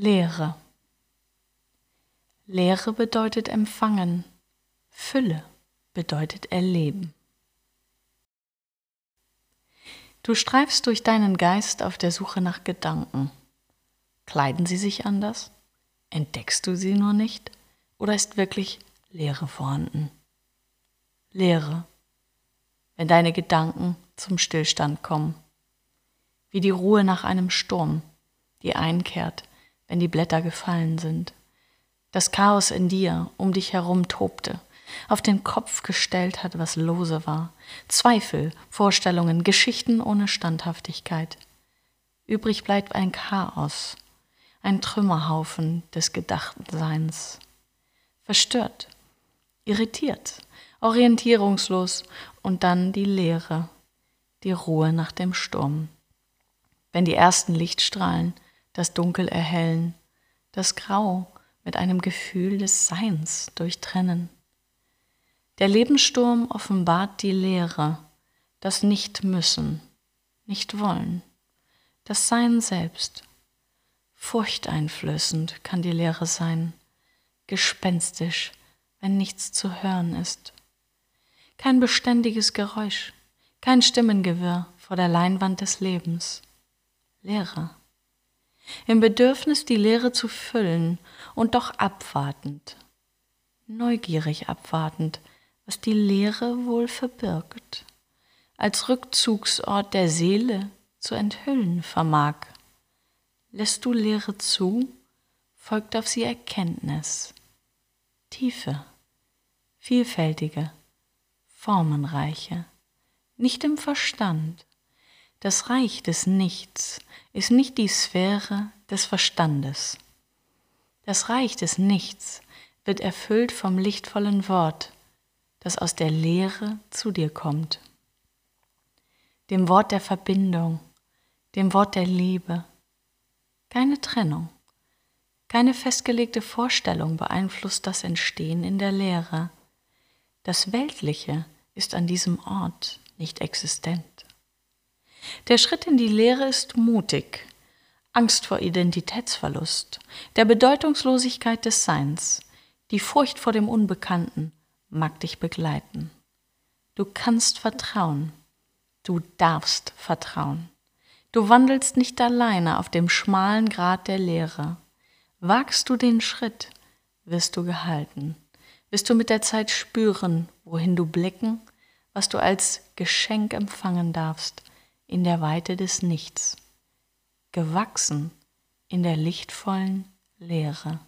Leere. Leere bedeutet empfangen, Fülle bedeutet erleben. Du streifst durch deinen Geist auf der Suche nach Gedanken. Kleiden sie sich anders? Entdeckst du sie nur nicht? Oder ist wirklich Leere vorhanden? Leere, wenn deine Gedanken zum Stillstand kommen, wie die Ruhe nach einem Sturm, die einkehrt, wenn die Blätter gefallen sind. Das Chaos in dir um dich herum tobte, auf den Kopf gestellt hat, was lose war. Zweifel, Vorstellungen, Geschichten ohne Standhaftigkeit. Übrig bleibt ein Chaos, ein Trümmerhaufen des gedachten Seins. Verstört, irritiert, orientierungslos und dann die Leere, die Ruhe nach dem Sturm. Wenn die ersten Lichtstrahlen das Dunkel erhellen, das Grau mit einem Gefühl des Seins durchtrennen. Der Lebenssturm offenbart die Leere, das Nicht-Müssen, Nicht-Wollen, das Sein selbst. Furchteinflößend kann die Leere sein, gespenstisch, wenn nichts zu hören ist. Kein beständiges Geräusch, kein Stimmengewirr vor der Leinwand des Lebens. Leere im Bedürfnis, die Leere zu füllen und doch abwartend, neugierig abwartend, was die Leere wohl verbirgt, als Rückzugsort der Seele zu enthüllen vermag. Lässt du Leere zu, folgt auf sie Erkenntnis, tiefe, vielfältige, formenreiche, nicht im Verstand, das Reich des Nichts ist nicht die Sphäre des Verstandes. Das Reich des Nichts wird erfüllt vom lichtvollen Wort, das aus der Leere zu dir kommt. Dem Wort der Verbindung, dem Wort der Liebe. Keine Trennung, keine festgelegte Vorstellung beeinflusst das Entstehen in der Leere. Das Weltliche ist an diesem Ort nicht existent. Der Schritt in die Lehre ist mutig. Angst vor Identitätsverlust, der Bedeutungslosigkeit des Seins, die Furcht vor dem Unbekannten mag dich begleiten. Du kannst vertrauen. Du darfst vertrauen. Du wandelst nicht alleine auf dem schmalen Grat der Lehre. Wagst du den Schritt, wirst du gehalten. Wirst du mit der Zeit spüren, wohin du blicken, was du als Geschenk empfangen darfst in der Weite des Nichts, gewachsen in der lichtvollen Leere.